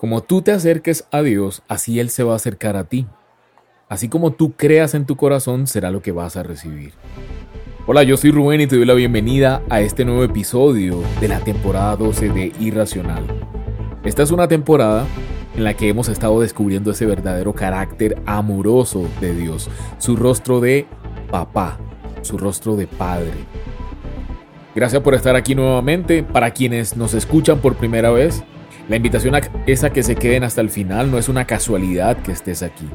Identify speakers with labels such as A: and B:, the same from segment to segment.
A: Como tú te acerques a Dios, así Él se va a acercar a ti. Así como tú creas en tu corazón, será lo que vas a recibir. Hola, yo soy Rubén y te doy la bienvenida a este nuevo episodio de la temporada 12 de Irracional. Esta es una temporada en la que hemos estado descubriendo ese verdadero carácter amoroso de Dios, su rostro de papá, su rostro de padre. Gracias por estar aquí nuevamente. Para quienes nos escuchan por primera vez, la invitación es a que se queden hasta el final, no es una casualidad que estés aquí.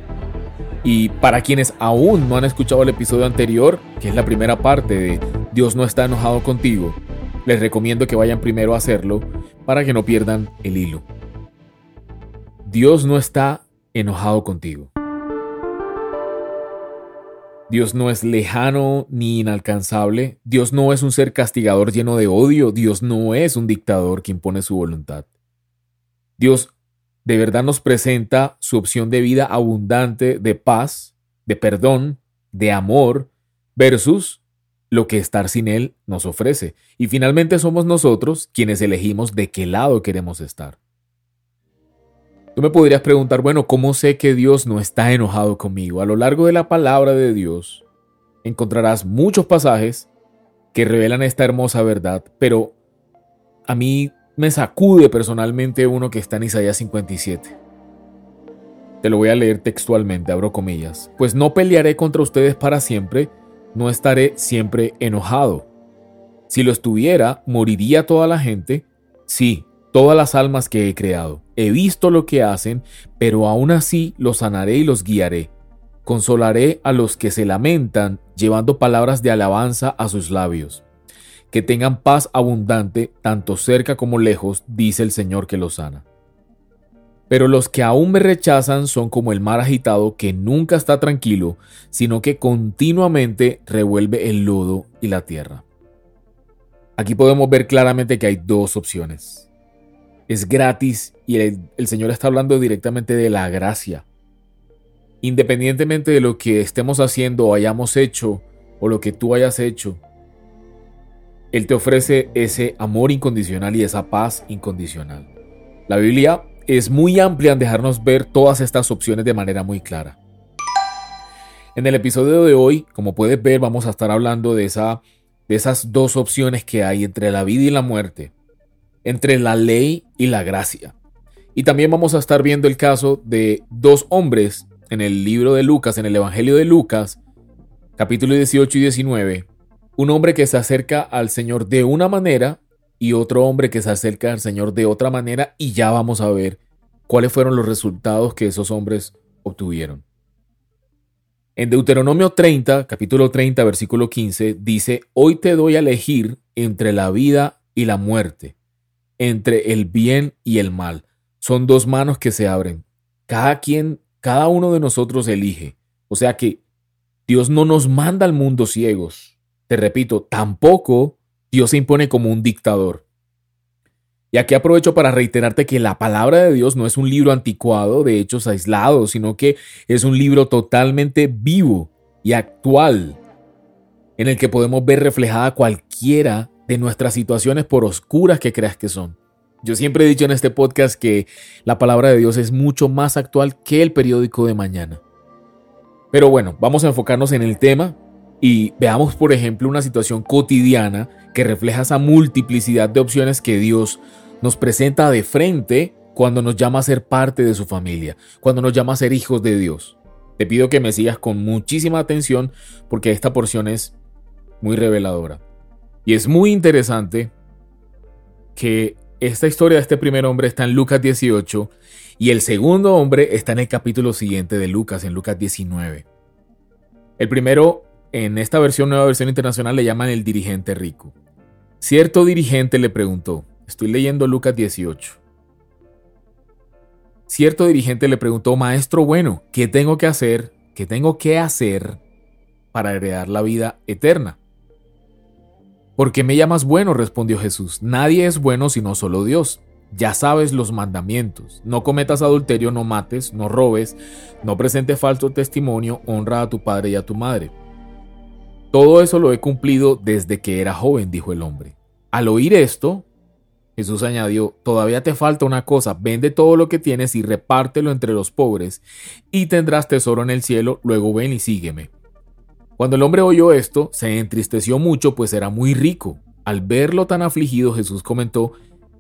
A: Y para quienes aún no han escuchado el episodio anterior, que es la primera parte de Dios no está enojado contigo, les recomiendo que vayan primero a hacerlo para que no pierdan el hilo. Dios no está enojado contigo. Dios no es lejano ni inalcanzable. Dios no es un ser castigador lleno de odio. Dios no es un dictador que impone su voluntad. Dios de verdad nos presenta su opción de vida abundante de paz, de perdón, de amor, versus lo que estar sin Él nos ofrece. Y finalmente somos nosotros quienes elegimos de qué lado queremos estar. Tú me podrías preguntar, bueno, ¿cómo sé que Dios no está enojado conmigo? A lo largo de la palabra de Dios encontrarás muchos pasajes que revelan esta hermosa verdad, pero a mí me sacude personalmente uno que está en Isaías 57. Te lo voy a leer textualmente, abro comillas. Pues no pelearé contra ustedes para siempre, no estaré siempre enojado. Si lo estuviera, moriría toda la gente. Sí, todas las almas que he creado. He visto lo que hacen, pero aún así los sanaré y los guiaré. Consolaré a los que se lamentan, llevando palabras de alabanza a sus labios que tengan paz abundante tanto cerca como lejos, dice el Señor que los sana. Pero los que aún me rechazan son como el mar agitado que nunca está tranquilo, sino que continuamente revuelve el lodo y la tierra. Aquí podemos ver claramente que hay dos opciones. Es gratis y el, el Señor está hablando directamente de la gracia. Independientemente de lo que estemos haciendo o hayamos hecho o lo que tú hayas hecho, él te ofrece ese amor incondicional y esa paz incondicional. La Biblia es muy amplia en dejarnos ver todas estas opciones de manera muy clara. En el episodio de hoy, como puedes ver, vamos a estar hablando de, esa, de esas dos opciones que hay entre la vida y la muerte, entre la ley y la gracia. Y también vamos a estar viendo el caso de dos hombres en el libro de Lucas, en el Evangelio de Lucas, capítulo 18 y 19, un hombre que se acerca al Señor de una manera y otro hombre que se acerca al Señor de otra manera y ya vamos a ver cuáles fueron los resultados que esos hombres obtuvieron. En Deuteronomio 30, capítulo 30, versículo 15, dice, Hoy te doy a elegir entre la vida y la muerte, entre el bien y el mal. Son dos manos que se abren. Cada quien, cada uno de nosotros elige. O sea que Dios no nos manda al mundo ciegos, repito, tampoco Dios se impone como un dictador. Y aquí aprovecho para reiterarte que la palabra de Dios no es un libro anticuado de hechos aislados, sino que es un libro totalmente vivo y actual, en el que podemos ver reflejada cualquiera de nuestras situaciones por oscuras que creas que son. Yo siempre he dicho en este podcast que la palabra de Dios es mucho más actual que el periódico de mañana. Pero bueno, vamos a enfocarnos en el tema y veamos, por ejemplo, una situación cotidiana que refleja esa multiplicidad de opciones que Dios nos presenta de frente cuando nos llama a ser parte de su familia, cuando nos llama a ser hijos de Dios. Te pido que me sigas con muchísima atención porque esta porción es muy reveladora. Y es muy interesante que esta historia de este primer hombre está en Lucas 18 y el segundo hombre está en el capítulo siguiente de Lucas, en Lucas 19. El primero en esta versión, nueva versión internacional, le llaman el dirigente rico. Cierto dirigente le preguntó, estoy leyendo Lucas 18. Cierto dirigente le preguntó, maestro bueno, ¿qué tengo que hacer? ¿Qué tengo que hacer para heredar la vida eterna? ¿Por qué me llamas bueno? respondió Jesús. Nadie es bueno sino solo Dios. Ya sabes los mandamientos. No cometas adulterio, no mates, no robes, no presentes falso testimonio, honra a tu padre y a tu madre. Todo eso lo he cumplido desde que era joven, dijo el hombre. Al oír esto, Jesús añadió, todavía te falta una cosa, vende todo lo que tienes y repártelo entre los pobres, y tendrás tesoro en el cielo, luego ven y sígueme. Cuando el hombre oyó esto, se entristeció mucho, pues era muy rico. Al verlo tan afligido, Jesús comentó,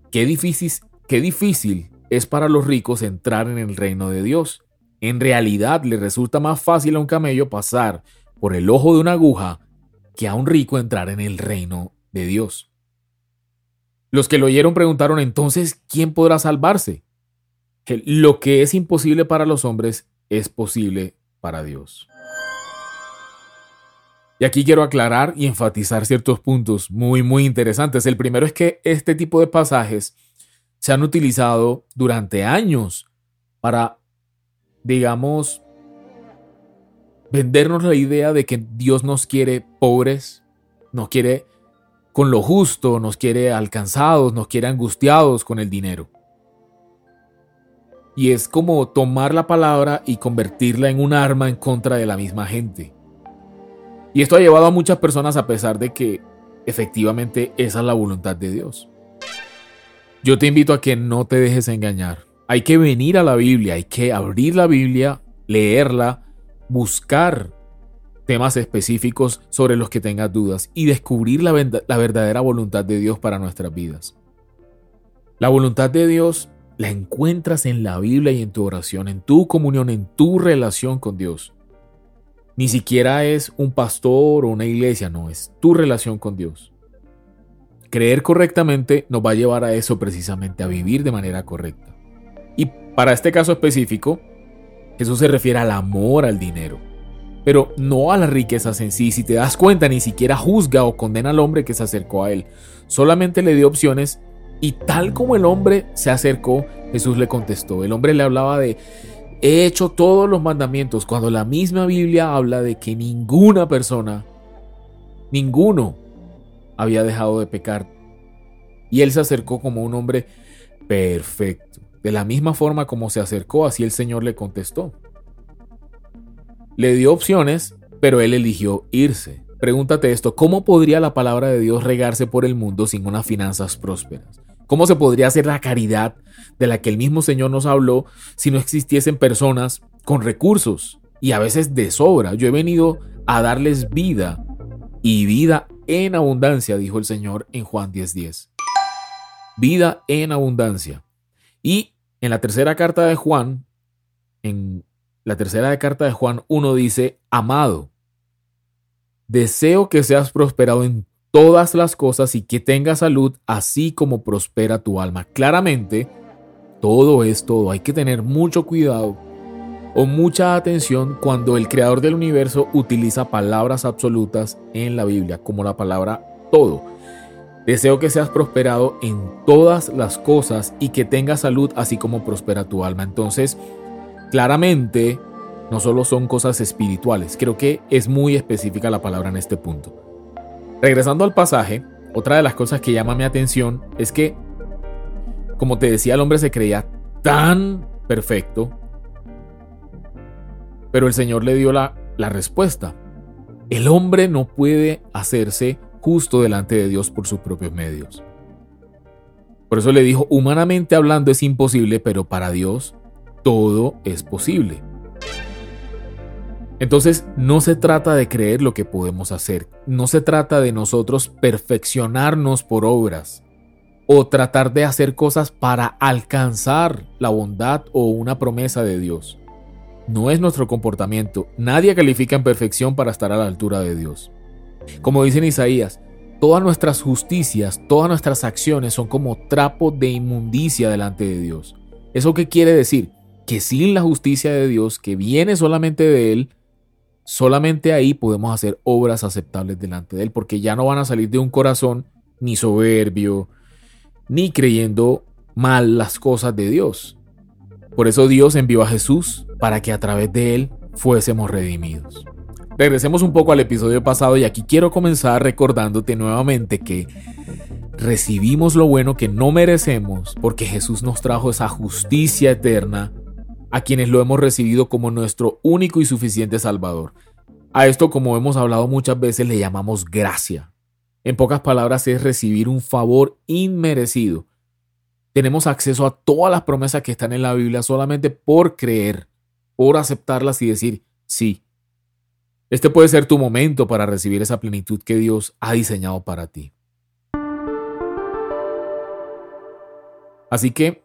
A: qué difícil, qué difícil es para los ricos entrar en el reino de Dios. En realidad le resulta más fácil a un camello pasar por el ojo de una aguja que a un rico entrar en el reino de Dios. Los que lo oyeron preguntaron entonces, ¿quién podrá salvarse? Que lo que es imposible para los hombres es posible para Dios. Y aquí quiero aclarar y enfatizar ciertos puntos muy, muy interesantes. El primero es que este tipo de pasajes se han utilizado durante años para, digamos, vendernos la idea de que Dios nos quiere pobres, nos quiere con lo justo, nos quiere alcanzados, nos quiere angustiados con el dinero. Y es como tomar la palabra y convertirla en un arma en contra de la misma gente. Y esto ha llevado a muchas personas a pesar de que efectivamente esa es la voluntad de Dios. Yo te invito a que no te dejes engañar. Hay que venir a la Biblia, hay que abrir la Biblia, leerla, buscar temas específicos sobre los que tengas dudas y descubrir la, verdadera voluntad de Dios para nuestras vidas. La voluntad de Dios la encuentras en la Biblia y en tu oración, en tu comunión, en tu relación con Dios. Ni siquiera es un pastor o una iglesia, no, es tu relación con Dios. Creer correctamente nos va a llevar a eso precisamente, a vivir de manera correcta. Y para este caso específico, Jesús se refiere al amor al dinero, pero no a las riquezas en sí. Si te das cuenta, ni siquiera juzga o condena al hombre que se acercó a él. Solamente le dio opciones y tal como el hombre se acercó, Jesús le contestó. El hombre le hablaba de, he hecho todos los mandamientos, cuando la misma Biblia habla de que ninguna persona, ninguno, había dejado de pecar. Y él se acercó como un hombre perfecto. De la misma forma como se acercó, así el Señor le contestó. Le dio opciones, pero él eligió irse. Pregúntate esto, ¿cómo podría la palabra de Dios regarse por el mundo sin unas finanzas prósperas? ¿Cómo se podría hacer la caridad de la que el mismo Señor nos habló si no existiesen personas con recursos y a veces de sobra? Yo he venido a darles vida y vida en abundancia, dijo el Señor en Juan 10:10. Vida en abundancia. Y en la tercera carta de Juan, en la tercera carta de Juan 1 dice, amado, deseo que seas prosperado en todas las cosas y que tengas salud, así como prospera tu alma. Claramente, todo es todo. Hay que tener mucho cuidado o mucha atención cuando el creador del universo utiliza palabras absolutas en la Biblia, como la palabra todo. Deseo que seas prosperado en todas las cosas y que tengas salud así como prospera tu alma. Entonces, claramente, no solo son cosas espirituales, creo que es muy específica la palabra en este punto. Regresando al pasaje, otra de las cosas que llama mi atención es que, como te decía, el hombre se creía tan perfecto, pero el Señor le dio la, respuesta. El hombre no puede hacerse justo delante de Dios por sus propios medios. Por eso le dijo, humanamente hablando es imposible, pero para Dios todo es posible. Entonces no se trata de creer lo que podemos hacer, no se trata de nosotros perfeccionarnos por obras o tratar de hacer cosas para alcanzar la bondad o una promesa de Dios. No es nuestro comportamiento, nadie califica en perfección para estar a la altura de Dios. Como dice en Isaías, todas nuestras justicias, todas nuestras acciones son como trapo de inmundicia delante de Dios. ¿Eso qué quiere decir? Que sin la justicia de Dios, que viene solamente de Él, solamente ahí podemos hacer obras aceptables delante de Él, porque ya no van a salir de un corazón ni soberbio, ni creyendo mal las cosas de Dios. Por eso Dios envió a Jesús para que a través de Él fuésemos redimidos. Regresemos un poco al episodio pasado y aquí quiero comenzar recordándote nuevamente que recibimos lo bueno que no merecemos porque Jesús nos trajo esa justicia eterna a quienes lo hemos recibido como nuestro único y suficiente Salvador. A esto, como hemos hablado muchas veces, le llamamos gracia. En pocas palabras, es recibir un favor inmerecido, tenemos acceso a todas las promesas que están en la Biblia solamente por creer, por aceptarlas y decir sí. Este puede ser tu momento para recibir esa plenitud que Dios ha diseñado para ti. Así que,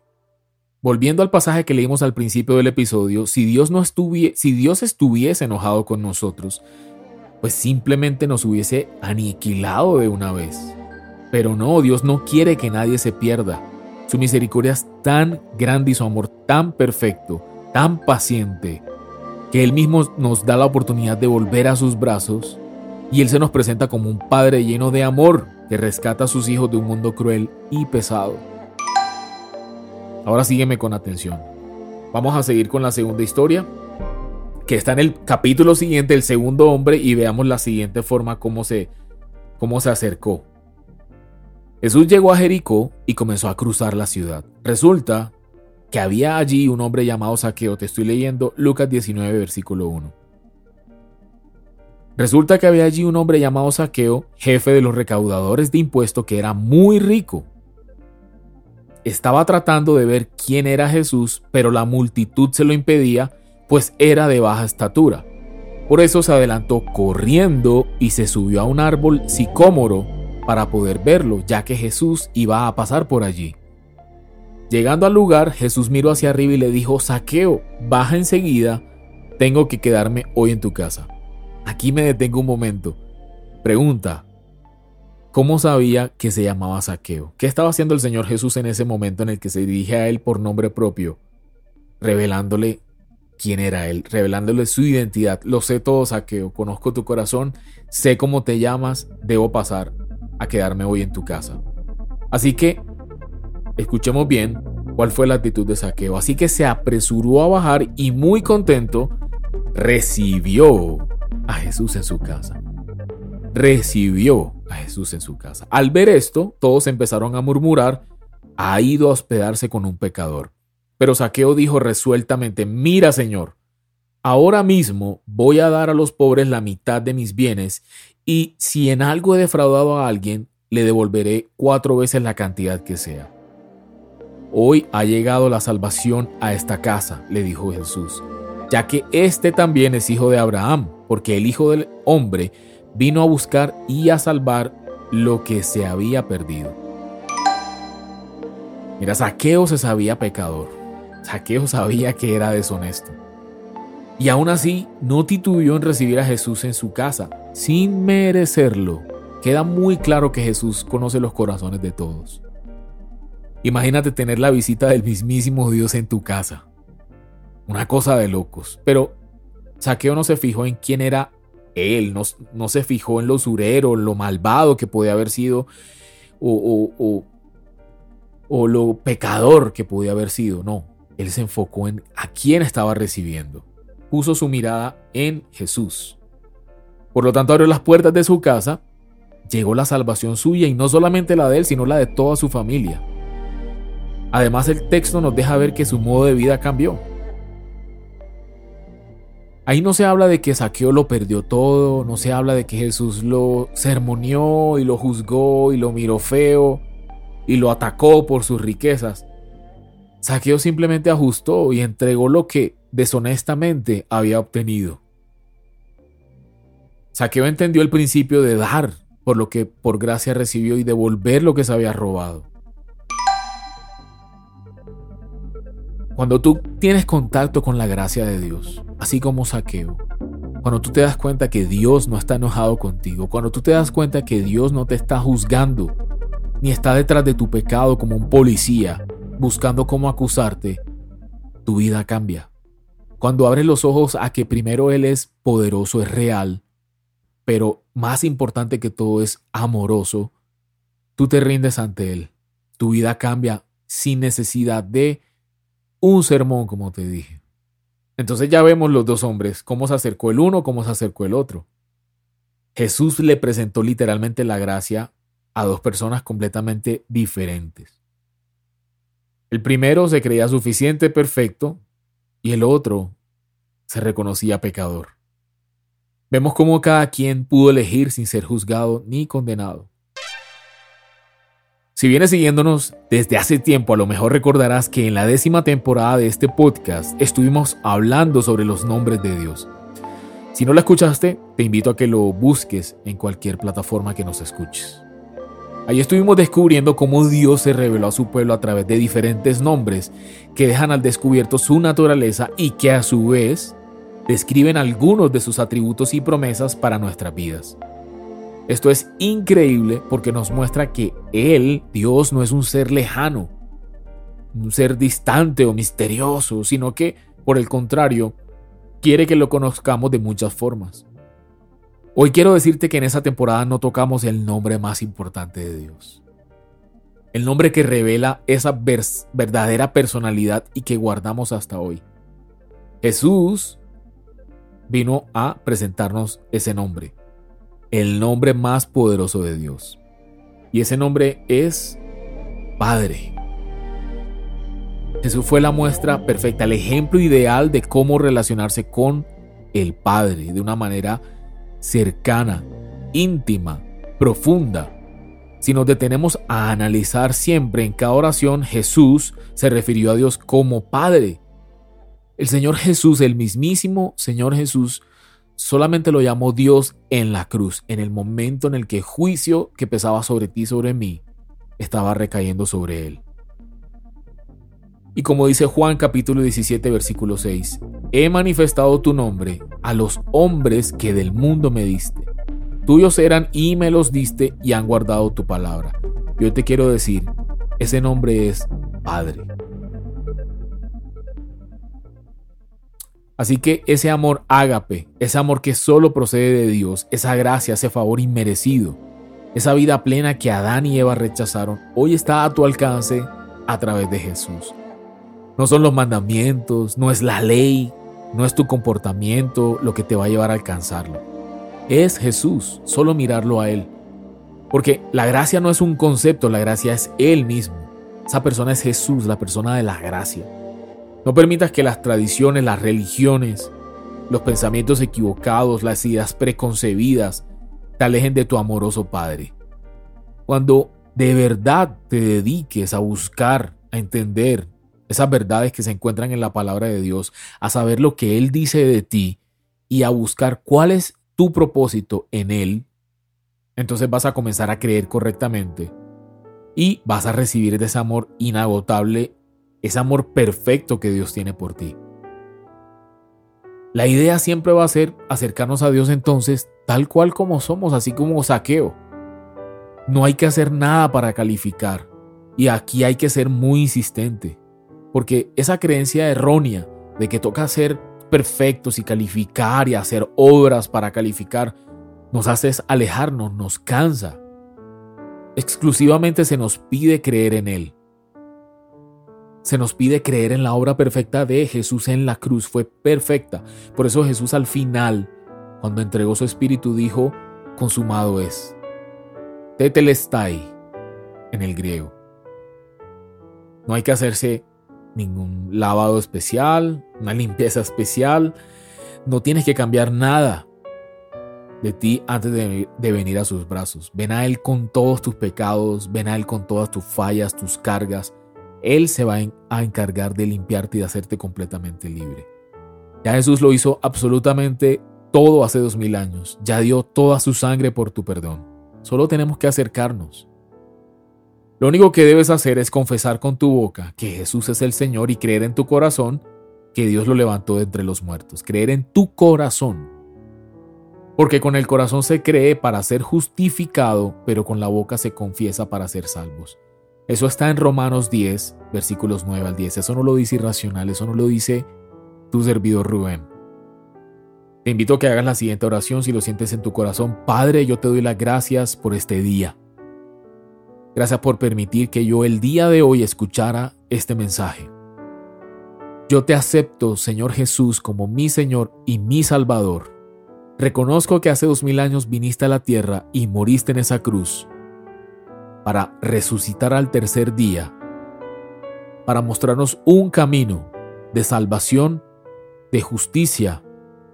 A: volviendo al pasaje que leímos al principio del episodio, si Dios, no estuviese, si Dios estuviese enojado con nosotros, pues simplemente nos hubiese aniquilado de una vez. Pero no, Dios no quiere que nadie se pierda. Su misericordia es tan grande y su amor tan perfecto, tan paciente, que Él mismo nos da la oportunidad de volver a sus brazos y Él se nos presenta como un Padre lleno de amor que rescata a sus hijos de un mundo cruel y pesado. Ahora sígueme con atención. Vamos a seguir con la segunda historia, que está en el capítulo siguiente, el segundo hombre, y veamos la siguiente forma cómo se, cómo se acercó. Jesús llegó a Jericó y comenzó a cruzar la ciudad. Resulta que había allí un hombre llamado Saqueo. Te estoy leyendo Lucas 19, versículo 1. Resulta que había allí un hombre llamado Saqueo, jefe de los recaudadores de impuestos, que era muy rico. Estaba tratando de ver quién era Jesús, pero la multitud se lo impedía, pues era de baja estatura. Por eso se adelantó corriendo y se subió a un árbol sicómoro para poder verlo, ya que Jesús iba a pasar por allí. Llegando al lugar, Jesús miró hacia arriba y le dijo, Saqueo, baja enseguida, tengo que quedarme hoy en tu casa. Aquí me detengo un momento. Pregunta, ¿cómo sabía que se llamaba Saqueo? ¿Qué estaba haciendo el Señor Jesús en ese momento en el que se dirige a él por nombre propio, revelándole quién era él, revelándole su identidad? Lo sé todo, Saqueo, conozco tu corazón, sé cómo te llamas, debo pasar a quedarme hoy en tu casa. Así que, escuchemos bien cuál fue la actitud de Saqueo. Así que se apresuró a bajar y muy contento recibió a Jesús en su casa. Recibió a Jesús en su casa. Al ver esto, todos empezaron a murmurar, ha ido a hospedarse con un pecador. Pero Saqueo dijo resueltamente, mira Señor, ahora mismo voy a dar a los pobres la mitad de mis bienes y si en algo he defraudado a alguien, le devolveré cuatro veces la cantidad que sea. Hoy ha llegado la salvación a esta casa, le dijo Jesús, ya que éste también es hijo de Abraham, porque el Hijo del Hombre vino a buscar y a salvar lo que se había perdido. Mira, Saqueo se sabía pecador. Saqueo sabía que era deshonesto. Y aún así, no titubeó en recibir a Jesús en su casa, sin merecerlo. Queda muy claro que Jesús conoce los corazones de todos. Imagínate tener la visita del mismísimo Dios en tu casa. Una cosa de locos. Pero Saqueo no se fijó en quién era él, no, no se fijó en lo usurero, lo malvado que podía haber sido o, o, o lo pecador que podía haber sido. No, él se enfocó en a quién estaba recibiendo puso su mirada en Jesús. Por lo tanto, abrió las puertas de su casa, llegó la salvación suya y no solamente la de él, sino la de toda su familia. Además, el texto nos deja ver que su modo de vida cambió. Ahí no se habla de que Saqueo lo perdió todo, no se habla de que Jesús lo sermoneó y lo juzgó y lo miró feo y lo atacó por sus riquezas. Saqueo simplemente ajustó y entregó lo que deshonestamente había obtenido. Saqueo entendió el principio de dar por lo que por gracia recibió y devolver lo que se había robado. Cuando tú tienes contacto con la gracia de Dios, así como Saqueo, cuando tú te das cuenta que Dios no está enojado contigo, cuando tú te das cuenta que Dios no te está juzgando, ni está detrás de tu pecado como un policía, buscando cómo acusarte, tu vida cambia. Cuando abres los ojos a que primero Él es poderoso, es real, pero más importante que todo es amoroso, tú te rindes ante Él. Tu vida cambia sin necesidad de un sermón, como te dije. Entonces ya vemos los dos hombres, cómo se acercó el uno, cómo se acercó el otro. Jesús le presentó literalmente la gracia a dos personas completamente diferentes. El primero se creía suficiente, perfecto, y el otro se reconocía pecador. Vemos cómo cada quien pudo elegir sin ser juzgado ni condenado. Si vienes siguiéndonos desde hace tiempo, a lo mejor recordarás que en la décima temporada de este podcast estuvimos hablando sobre los nombres de Dios. Si no la escuchaste, te invito a que lo busques en cualquier plataforma que nos escuches. Ahí estuvimos descubriendo cómo Dios se reveló a su pueblo a través de diferentes nombres que dejan al descubierto su naturaleza y que a su vez describen algunos de sus atributos y promesas para nuestras vidas. Esto es increíble porque nos muestra que Él, Dios, no es un ser lejano, un ser distante o misterioso, sino que, por el contrario, quiere que lo conozcamos de muchas formas. Hoy quiero decirte que en esa temporada no tocamos el nombre más importante de Dios. El nombre que revela esa verdadera personalidad y que guardamos hasta hoy. Jesús vino a presentarnos ese nombre, el nombre más poderoso de Dios. Y ese nombre es Padre. Jesús fue la muestra perfecta, el ejemplo ideal de cómo relacionarse con el Padre de una manera cercana, íntima, profunda. Si nos detenemos a analizar siempre en cada oración, Jesús se refirió a Dios como Padre. El Señor Jesús, el mismísimo Señor Jesús, solamente lo llamó Dios en la cruz, en el momento en el que juicio que pesaba sobre ti y sobre mí estaba recayendo sobre él. Y como dice Juan capítulo 17 versículo 6, he manifestado tu nombre a los hombres que del mundo me diste. Tuyos eran y me los diste y han guardado tu palabra. Yo te quiero decir, ese nombre es Padre. Así que ese amor ágape, ese amor que solo procede de Dios, esa gracia, ese favor inmerecido, esa vida plena que Adán y Eva rechazaron, hoy está a tu alcance a través de Jesús. No son los mandamientos, no es la ley, no es tu comportamiento lo que te va a llevar a alcanzarlo. Es Jesús, solo mirarlo a Él. Porque la gracia no es un concepto, la gracia es Él mismo. Esa persona es Jesús, la persona de la gracia. No permitas que las tradiciones, las religiones, los pensamientos equivocados, las ideas preconcebidas, te alejen de tu amoroso Padre. Cuando de verdad te dediques a buscar, a entender, esas verdades que se encuentran en la palabra de Dios, a saber lo que Él dice de ti y a buscar cuál es tu propósito en Él, entonces vas a comenzar a creer correctamente y vas a recibir de ese amor inagotable, ese amor perfecto que Dios tiene por ti. La idea siempre va a ser acercarnos a Dios entonces tal cual como somos, así como saqueo. No hay que hacer nada para calificar y aquí hay que ser muy insistente. Porque esa creencia errónea de que toca ser perfectos y calificar y hacer obras para calificar nos hace alejarnos, nos cansa. Exclusivamente se nos pide creer en Él. Se nos pide creer en la obra perfecta de Jesús en la cruz. Fue perfecta. Por eso Jesús al final, cuando entregó su espíritu, dijo, consumado es. Tetelestai en el griego. No hay que hacerse ningún lavado especial, una limpieza especial. No tienes que cambiar nada de ti antes de, venir a sus brazos. Ven a Él con todos tus pecados, ven a Él con todas tus fallas, tus cargas. Él se va a encargar de limpiarte y de hacerte completamente libre. Ya Jesús lo hizo absolutamente todo hace dos mil años. Ya dio toda su sangre por tu perdón. Solo tenemos que acercarnos. Lo único que debes hacer es confesar con tu boca que Jesús es el Señor y creer en tu corazón que Dios lo levantó de entre los muertos. Creer en tu corazón. Porque con el corazón se cree para ser justificado, pero con la boca se confiesa para ser salvos. Eso está en Romanos 10, versículos 9 al 10. Eso no lo dice irracional, eso no lo dice tu servidor Rubén. Te invito a que hagas la siguiente oración si lo sientes en tu corazón. Padre, yo te doy las gracias por este día. Gracias por permitir que yo el día de hoy escuchara este mensaje. Yo te acepto, Señor Jesús, como mi Señor y mi Salvador. Reconozco que hace dos mil años viniste a la tierra y moriste en esa cruz para resucitar al tercer día, para mostrarnos un camino de salvación, de justicia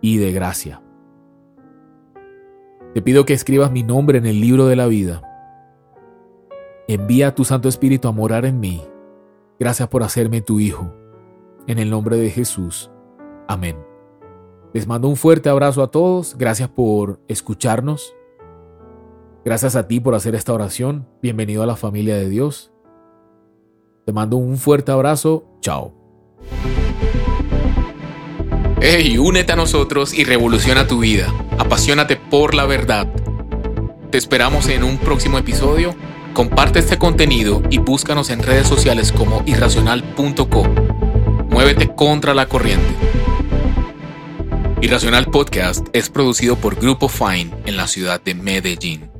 A: y de gracia. Te pido que escribas mi nombre en el libro de la vida Envía a tu Santo Espíritu a morar en mí. Gracias por hacerme tu Hijo. En el nombre de Jesús. Amén. Les mando un fuerte abrazo a todos. Gracias por escucharnos. Gracias a ti por hacer esta oración. Bienvenido a la familia de Dios. Te mando un fuerte abrazo. Chao.
B: Hey, únete a nosotros y revoluciona tu vida. Apasionate por la verdad. Te esperamos en un próximo episodio Comparte este contenido y búscanos en redes sociales como irracional.co. Muévete contra la corriente. Irracional Podcast es producido por Grupo Fine en la ciudad de Medellín.